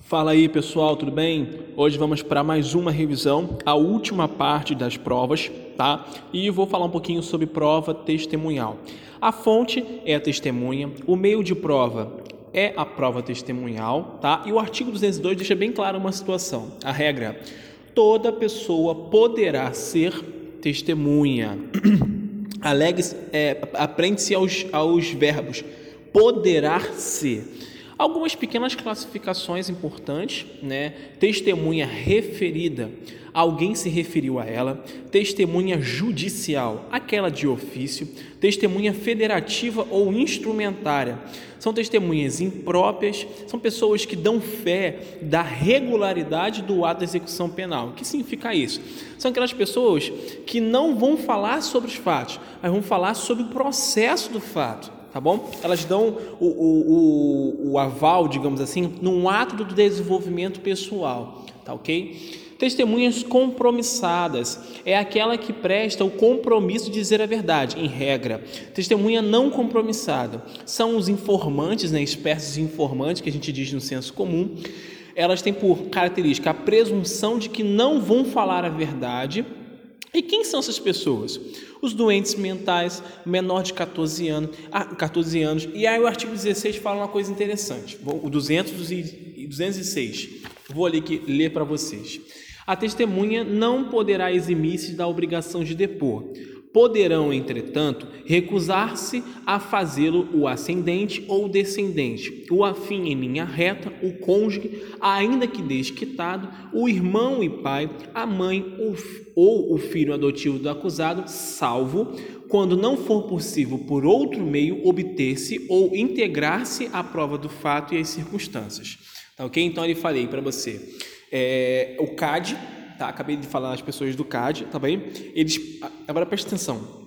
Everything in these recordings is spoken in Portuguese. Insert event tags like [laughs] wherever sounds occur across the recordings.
Fala aí pessoal, tudo bem? Hoje vamos para mais uma revisão, a última parte das provas, tá? E vou falar um pouquinho sobre prova testemunhal. A fonte é a testemunha, o meio de prova é a prova testemunhal, tá? E o artigo 202 deixa bem claro uma situação. A regra: toda pessoa poderá ser testemunha. [clears throat] Alegue, é, aprende-se aos, aos verbos poderá ser. Algumas pequenas classificações importantes, né? Testemunha referida, alguém se referiu a ela. Testemunha judicial, aquela de ofício. Testemunha federativa ou instrumentária, são testemunhas impróprias, são pessoas que dão fé da regularidade do ato de execução penal. O que significa isso? São aquelas pessoas que não vão falar sobre os fatos, mas vão falar sobre o processo do fato tá bom? Elas dão o, o, o, o aval, digamos assim, num ato do desenvolvimento pessoal, tá ok? Testemunhas compromissadas é aquela que presta o compromisso de dizer a verdade, em regra. Testemunha não compromissada são os informantes, né, espécies informantes que a gente diz no senso comum. Elas têm por característica a presunção de que não vão falar a verdade. E quem são essas pessoas? os doentes mentais, menor de 14 anos, 14 ah, anos. E aí o artigo 16 fala uma coisa interessante, o 200 e 206. Vou ali que ler para vocês. A testemunha não poderá eximir-se da obrigação de depor Poderão, entretanto, recusar-se a fazê-lo o ascendente ou descendente, o afim em linha reta, o cônjuge, ainda que desquitado, o irmão e pai, a mãe ou o filho adotivo do acusado, salvo quando não for possível por outro meio obter-se ou integrar-se à prova do fato e às circunstâncias. Tá ok? Então, eu falei para você, é, o CAD tá? Acabei de falar as pessoas do CAD, tá bem? Eles, agora preste atenção.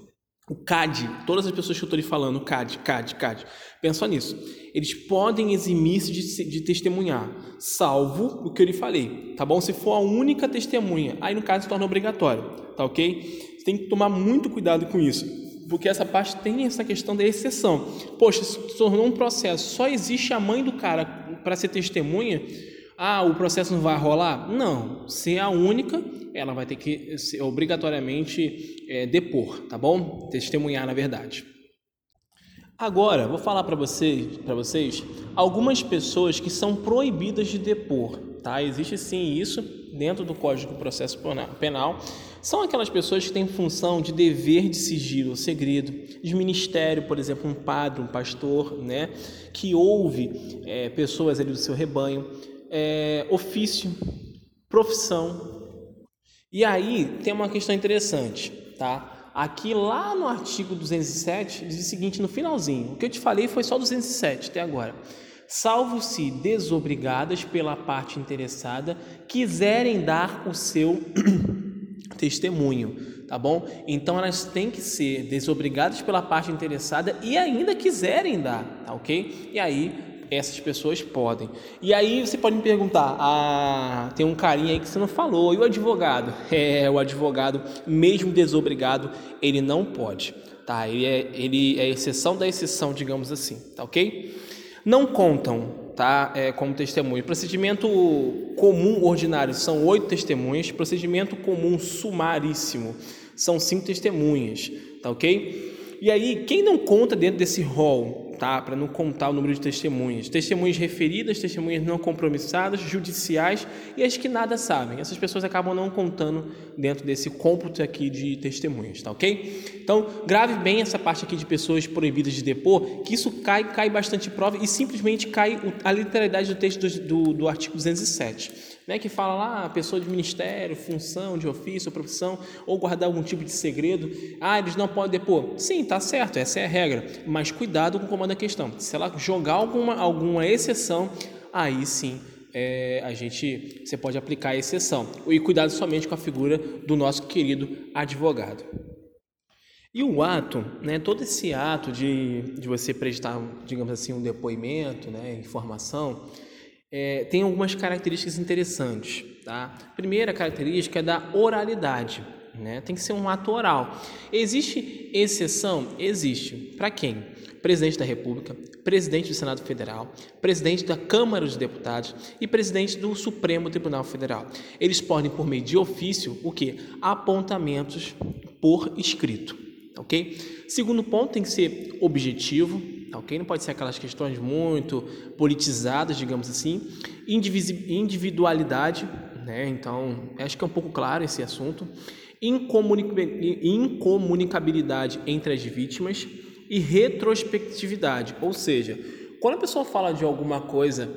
O CAD, todas as pessoas que eu estou lhe falando, CAD, CAD, CAD, pensa nisso. Eles podem eximir-se de, de, testemunhar, salvo o que eu lhe falei, tá bom? Se for a única testemunha, aí no caso se torna obrigatório, tá ok? Você tem que tomar muito cuidado com isso, porque essa parte tem essa questão da exceção. Poxa, se tornou um processo, só existe a mãe do cara para ser testemunha, ah, o processo não vai rolar? Não. Se é a única, ela vai ter que obrigatoriamente é, depor, tá bom? Testemunhar, na verdade. Agora, vou falar para vocês, para vocês algumas pessoas que são proibidas de depor, tá? Existe sim isso dentro do Código de Processo Penal. São aquelas pessoas que têm função de dever de sigilo, segredo, de ministério, por exemplo, um padre, um pastor, né, que ouve é, pessoas ali do seu rebanho, é, ofício, profissão. E aí tem uma questão interessante, tá? Aqui lá no artigo 207 diz o seguinte no finalzinho. O que eu te falei foi só 207 até agora. Salvo se desobrigadas pela parte interessada quiserem dar o seu [clears throat] testemunho, tá bom? Então elas têm que ser desobrigadas pela parte interessada e ainda quiserem dar, tá ok? E aí essas pessoas podem. E aí você pode me perguntar: ah, tem um carinha aí que você não falou, e o advogado? [laughs] É, o advogado, mesmo desobrigado, ele não pode, tá? Ele é, ele é exceção da exceção, digamos assim, tá ok? Não contam, tá? É, como testemunho. Procedimento comum ordinário são oito testemunhas, procedimento comum sumaríssimo são cinco testemunhas, tá ok? E aí, quem não conta dentro desse rol contar, para não contar o número de testemunhas. Testemunhas referidas, testemunhas não compromissadas, judiciais e as que nada sabem. Essas pessoas acabam não contando dentro desse cômputo aqui de testemunhas, tá ok? Então, grave bem essa parte aqui de pessoas proibidas de depor, que isso cai, cai bastante prova e simplesmente cai a literalidade do texto do, do, do artigo 207 né, que fala lá, pessoa de ministério, função, de ofício, profissão, ou guardar algum tipo de segredo. Ah, eles não podem depor. Sim, tá certo, essa é a regra. Mas cuidado com o comando da questão. Se ela jogar alguma, alguma exceção, aí sim é, a gente você pode aplicar a exceção. E cuidado somente com a figura do nosso querido advogado. E o ato, né, todo esse ato de, de você prestar, digamos assim, um depoimento, né, informação, é, tem algumas características interessantes. Tá? primeira característica é da oralidade. Né? Tem que ser um ato oral. Existe exceção? Existe. Para quem? presidente da República, presidente do Senado Federal, presidente da Câmara dos Deputados e presidente do Supremo Tribunal Federal. Eles podem, por meio de ofício, o que? Apontamentos por escrito, ok? Segundo ponto, tem que ser objetivo, ok? Não pode ser aquelas questões muito politizadas, digamos assim. Individualidade, né? Então, acho que é um pouco claro esse assunto. Incomunicabilidade entre as vítimas e retrospectividade, ou seja, quando a pessoa fala de alguma coisa,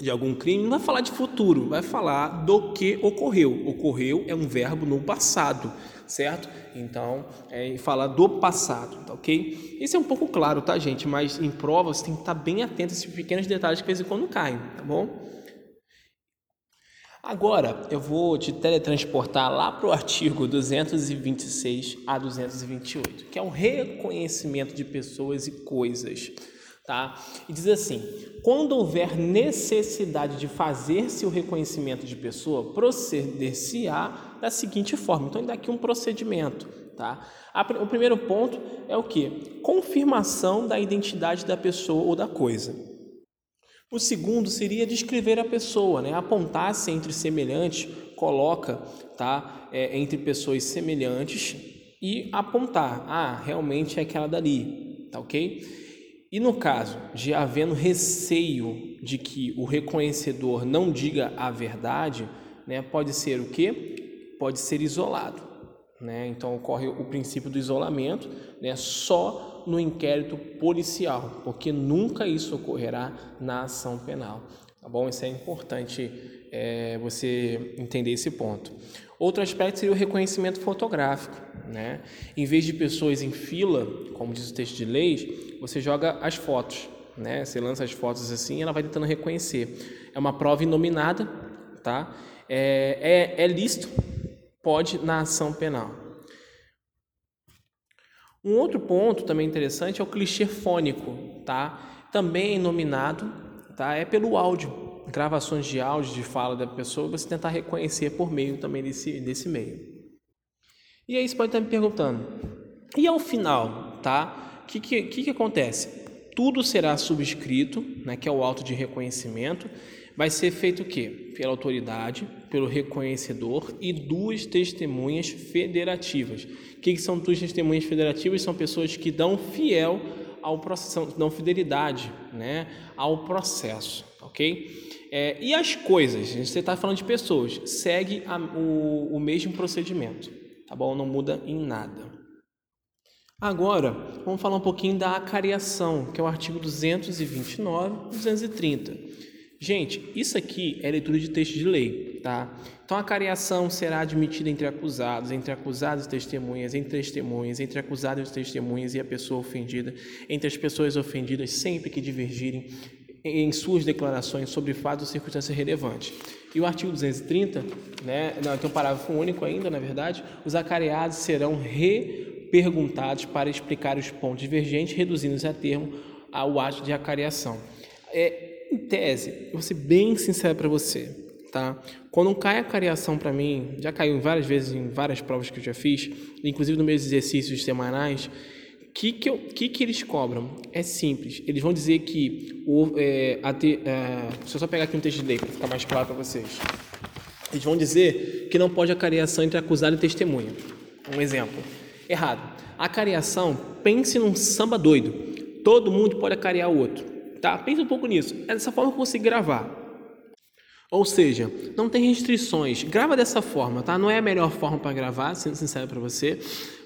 de algum crime, não vai falar de futuro, vai falar do que ocorreu. Ocorreu é um verbo no passado, certo? Então, é falar do passado, tá ok? Isso é um pouco claro, tá, gente? Mas em prova você tem que estar bem atento a esses pequenos detalhes que de vez em quando caem, tá bom? Agora eu vou te teletransportar lá para o artigo 226 a 228, que é o reconhecimento de pessoas e coisas. Tá? E diz assim: quando houver necessidade de fazer-se o reconhecimento de pessoa, proceder-se-á da seguinte forma. Então, ainda aqui um procedimento. Tá? O primeiro ponto é o que? Confirmação da identidade da pessoa ou da coisa. O segundo seria descrever a pessoa, né? apontar-se entre semelhantes, coloca tá? É, entre pessoas semelhantes e apontar, ah, realmente é aquela dali, tá ok? E no caso de havendo receio de que o reconhecedor não diga a verdade, né, pode ser o que? Pode ser isolado. Né? Então ocorre o princípio do isolamento, né? só no inquérito policial, porque nunca isso ocorrerá na ação penal. Tá bom? Isso é importante é, você entender esse ponto. Outro aspecto seria o reconhecimento fotográfico. Né? Em vez de pessoas em fila, como diz o texto de leis, você joga as fotos. Né? Você lança as fotos assim e ela vai tentando reconhecer. É uma prova inominada, tá? é, é, é lícito, pode na ação penal. Um outro ponto também interessante é o clichê fônico, tá? Também é nominado, tá? É pelo áudio, gravações de áudio de fala da pessoa, você tentar reconhecer por meio também desse, desse meio. E aí você pode estar me perguntando, e ao final, tá? O que, que, que, acontece? Tudo será subscrito, né, que é o auto de reconhecimento, vai ser feito o quê? Pela autoridade, pelo reconhecedor e duas testemunhas federativas. O que, que são duas testemunhas federativas? São pessoas que dão fiel ao processo, dão fidelidade né, ao processo, ok? É, e as coisas, você está falando de pessoas, segue a, o, o mesmo procedimento, tá bom? Não muda em nada. Agora, vamos falar um pouquinho da acariação, que é o artigo 229 e 230. Gente, isso aqui é leitura de texto de lei, tá? Então a cariação será admitida entre acusados, entre acusados e testemunhas, entre testemunhas, entre acusados e testemunhas e a pessoa ofendida, entre as pessoas ofendidas sempre que divergirem em suas declarações sobre fatos ou circunstâncias relevantes. E o artigo 230, né, não, tem um parágrafo único ainda, na verdade, os acareados serão reperguntados para explicar os pontos divergentes, reduzindo-se a termo ao ato de acariação. É, em tese, vou ser bem sincero para você, tá? Quando cai a cariação para mim, já caiu várias vezes em várias provas que eu já fiz, inclusive nos meus exercícios semanais, que que, que que eles cobram? É simples. Eles vão dizer que o, é, a te, é, deixa eu só pegar aqui um texto de lei para ficar mais claro para vocês. Eles vão dizer que não pode a entre acusado e testemunha. Um exemplo. Errado. A pense num samba doido. Todo mundo pode acarear o outro. Tá? Pensa um pouco nisso. É dessa forma que eu consigo gravar. Ou seja, não tem restrições. Grava dessa forma, tá? Não é a melhor forma para gravar, sendo sincero para você.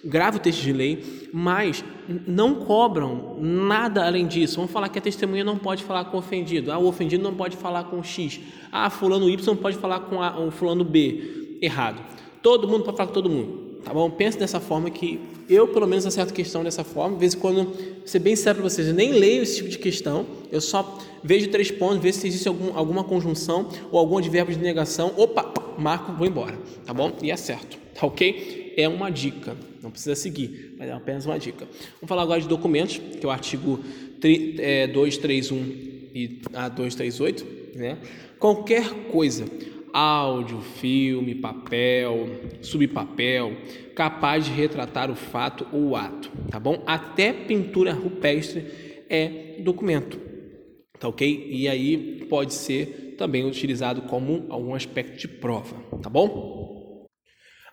Grava o texto de lei, mas não cobram nada além disso. Vamos falar que a testemunha não pode falar com o ofendido. Ah, o ofendido não pode falar com X. Ah, fulano Y pode falar com a, o fulano B. Errado. Todo mundo pode falar com todo mundo. Tá bom? Pense dessa forma que eu, pelo menos, acerto questão dessa forma. De vez em quando, ser bem sério para vocês, eu nem leio esse tipo de questão. Eu só vejo três pontos, vejo se existe algum, alguma conjunção ou algum advérbio de negação. Opa, marco, vou embora. Tá bom? E acerto. Tá ok? É uma dica. Não precisa seguir, mas é apenas uma dica. Vamos falar agora de documentos, que é o artigo 231 é, e a 238. Né? Qualquer coisa áudio, filme, papel, subpapel, capaz de retratar o fato ou o ato, tá bom? Até pintura rupestre é documento, tá ok? E aí pode ser também utilizado como algum aspecto de prova, tá bom?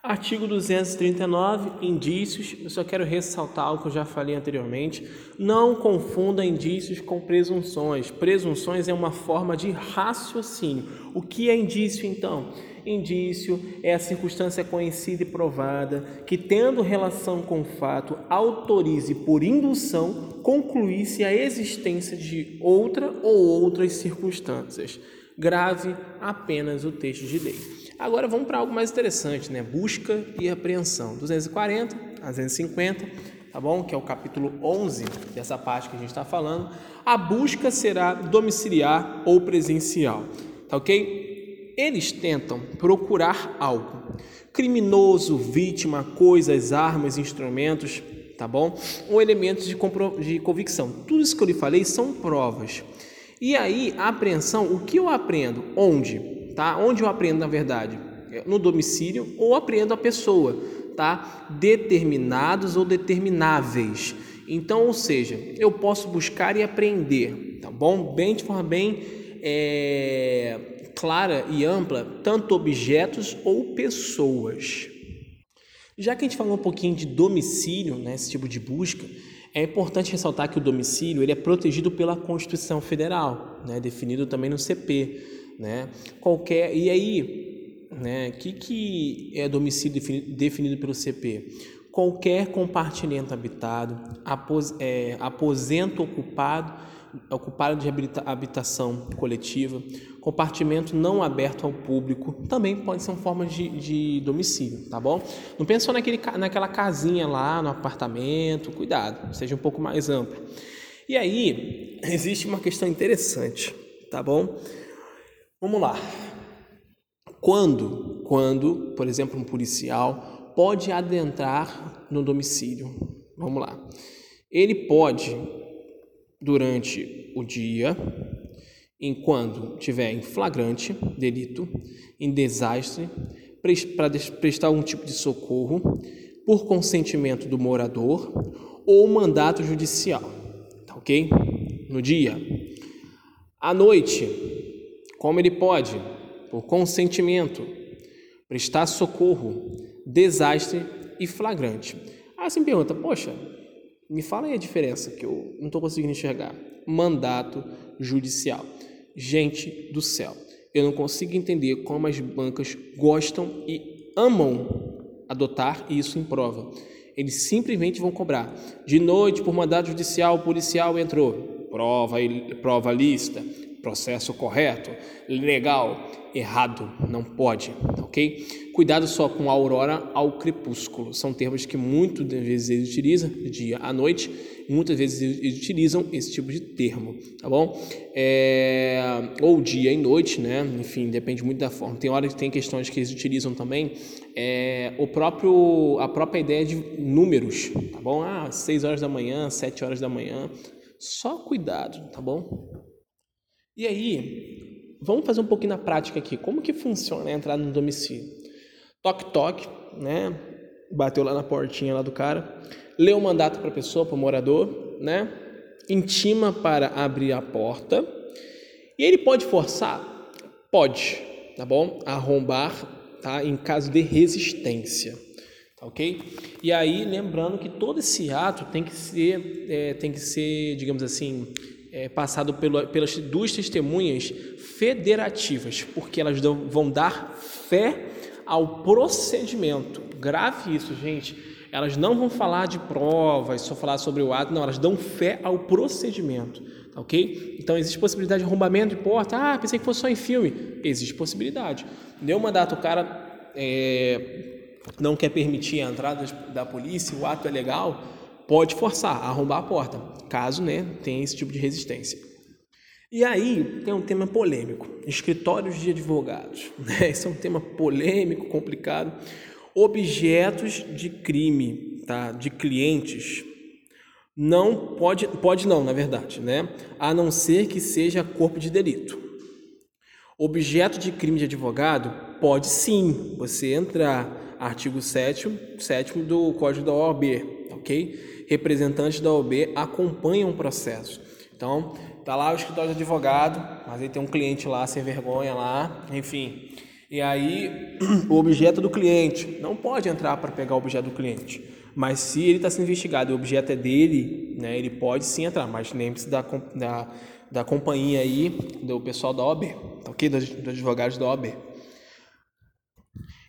Artigo 239, indícios. Eu só quero ressaltar o que eu já falei anteriormente. Não confunda indícios com presunções. Presunções é uma forma de raciocínio. O que é indício, então? Indício é a circunstância conhecida e provada que, tendo relação com o fato, autorize por indução concluir-se a existência de outra ou outras circunstâncias. Grave apenas o texto de lei. Agora vamos para algo mais interessante, né? Busca e apreensão. 240 a 250, tá bom? Que é o capítulo 11 dessa parte que a gente está falando. A busca será domiciliar ou presencial, tá ok? Eles tentam procurar algo. Criminoso, vítima, coisas, armas, instrumentos, tá bom? Ou elementos de, de convicção. Tudo isso que eu lhe falei são provas. E aí, a apreensão, o que eu aprendo? Onde? Tá? Onde eu aprendo na verdade? No domicílio ou aprendo a pessoa, tá? Determinados ou determináveis. Então, ou seja, eu posso buscar e aprender, tá bom? Bem de forma bem é, clara e ampla, tanto objetos ou pessoas. Já que a gente falou um pouquinho de domicílio, né, esse tipo de busca, é importante ressaltar que o domicílio ele é protegido pela Constituição Federal, né, definido também no CP né? Qualquer e aí, né? Que que é domicílio definido pelo CP? Qualquer compartimento habitado, apos, é, aposento ocupado, ocupado de habitação coletiva, compartimento não aberto ao público, também pode ser uma forma de, de domicílio, tá bom? Não pensa só naquele, naquela casinha lá no apartamento, cuidado, seja um pouco mais amplo. E aí, [laughs] existe uma questão interessante, tá bom? Vamos lá. Quando, quando, por exemplo, um policial pode adentrar no domicílio? Vamos lá. Ele pode, durante o dia, enquanto tiver em flagrante delito, em desastre, para prestar algum tipo de socorro, por consentimento do morador ou mandato judicial. Tá ok? No dia. À noite, como ele pode, por consentimento, prestar socorro, desastre e flagrante. Ah, você me pergunta, poxa, me fala aí a diferença que eu não estou conseguindo enxergar. Mandato judicial. Gente do céu, eu não consigo entender como as bancas gostam e amam adotar isso em prova. Eles simplesmente vão cobrar. De noite, por mandado judicial, o policial entrou. Prova, prova lista processo correto, legal, errado, não pode, ok? Cuidado só com a aurora ao crepúsculo, são termos que muitas vezes eles utilizam, dia à noite, muitas vezes eles utilizam esse tipo de termo, tá bom? É, ou dia e noite, né? Enfim, depende muito da forma. Tem horas que tem questões que eles utilizam também, é, o próprio, a própria ideia de números, tá bom? Ah, 6 horas da manhã, 7 horas da manhã, só cuidado, tá bom? E aí, vamos fazer um pouquinho na prática aqui. Como que funciona a entrada no domicílio? Toque, toque, né? Bateu lá na portinha lá do cara, lê o mandato para a pessoa, para o morador, né? Intima para abrir a porta. E ele pode forçar? Pode, tá bom? Arrombar, tá? Em caso de resistência. Tá ok? E aí, lembrando que todo esse ato tem que ser, é, tem que ser, digamos assim, é, passado pelo, pelas duas testemunhas federativas, porque elas dão, vão dar fé ao procedimento. Grave isso, gente. Elas não vão falar de provas, só falar sobre o ato, não, elas dão fé ao procedimento, tá ok? Então existe possibilidade de arrombamento de porta. Ah, pensei que fosse só em filme. Existe possibilidade. Deu mandato, o cara é, não quer permitir a entrada da polícia, o ato é legal pode forçar, arrombar a porta, caso né, tenha esse tipo de resistência. E aí tem um tema polêmico, escritórios de advogados. [laughs] Né? Esse é um tema polêmico, complicado. Objetos de crime, tá? de clientes. Não pode, pode não, na verdade, né? A não ser que seja corpo de delito. Objeto de crime de advogado pode sim você entrar artigo 7 7 do Código da OAB, ok? Representantes da OAB acompanham o processo. Então, tá lá o escritório de advogado, mas aí tem um cliente lá sem vergonha lá, enfim. E aí, [clears throat] o objeto do cliente não pode entrar para pegar o objeto do cliente. Mas se ele está sendo investigado e o objeto é dele, né, ele pode sim entrar. Mas lembre-se da, da, da companhia aí, do pessoal da tá ok? Dos, dos advogados da OAB.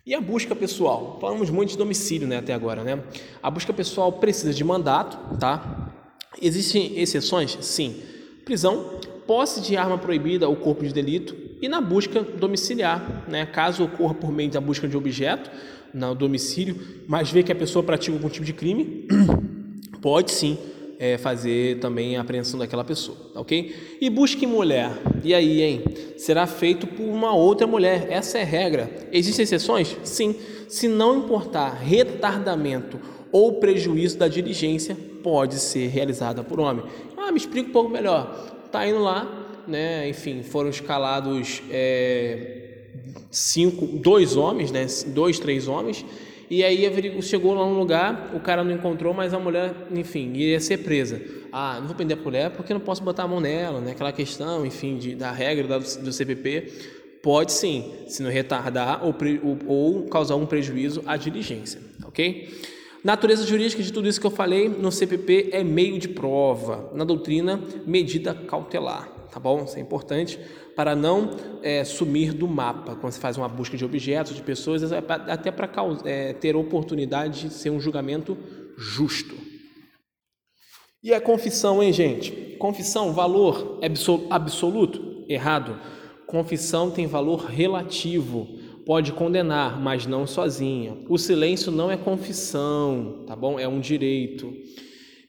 E a busca pessoal? Falamos muito de domicílio né, até agora, né? A busca pessoal precisa de mandato, tá? Existem exceções? Sim. Prisão, posse de arma proibida ou corpo de delito e na busca domiciliar, né? Caso ocorra por meio da busca de objeto no domicílio, mas vê que a pessoa pratica algum tipo de crime, [clears throat] pode sim é, fazer também a apreensão daquela pessoa, ok? E busque mulher. E aí, hein? Será feito por uma outra mulher. Essa é a regra. Existem exceções? Sim. Se não importar retardamento ou prejuízo da diligência, pode ser realizada por homem. Ah, me explica um pouco melhor. Tá indo lá, né? Enfim, foram escalados é, cinco, dois homens, né? Dois, três homens e aí chegou lá no lugar, o cara não encontrou, mas a mulher, enfim, ia ser presa. Ah, não vou prender a mulher porque não posso botar a mão nela, né? Aquela questão, enfim, de, da regra do, do CPP. Pode sim, se não retardar ou, ou causar um prejuízo à diligência, ok? Natureza jurídica de tudo isso que eu falei no CPP é meio de prova, na doutrina, medida cautelar, tá bom? Isso é importante para não é, sumir do mapa quando você faz uma busca de objetos, de pessoas, até para é, ter oportunidade de ser um julgamento justo. E a confissão, hein, gente? Confissão, valor absoluto? Errado. Confissão tem valor relativo. Pode condenar, mas não sozinha. O silêncio não é confissão, tá bom? É um direito.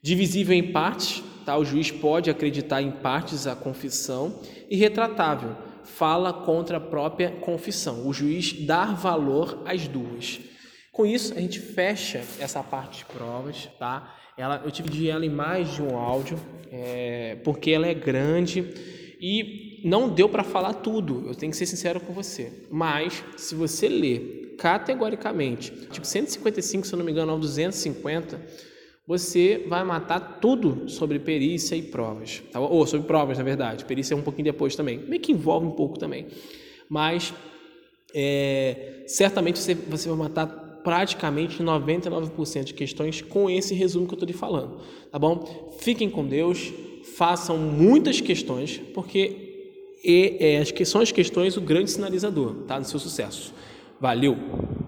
Divisível em partes, tá? O juiz pode acreditar em partes a confissão e retratável, fala contra a própria confissão. O juiz dar valor às duas. Com isso, a gente fecha essa parte de provas, tá? Ela, eu tive ela em mais de um áudio, é, porque ela é grande e não deu para falar tudo, eu tenho que ser sincero com você. Mas, se você ler categoricamente, tipo 155, se eu não me engano, ao 250, você vai matar tudo sobre perícia e provas. Tá? Ou sobre provas, na verdade. Perícia é um pouquinho depois também. Meio que envolve um pouco também. Mas é, certamente você, você vai matar praticamente 99% de questões com esse resumo que eu estou lhe falando. Tá bom? Fiquem com Deus, façam muitas questões, porque é, é, são as questões o grande sinalizador tá, do seu sucesso. Valeu!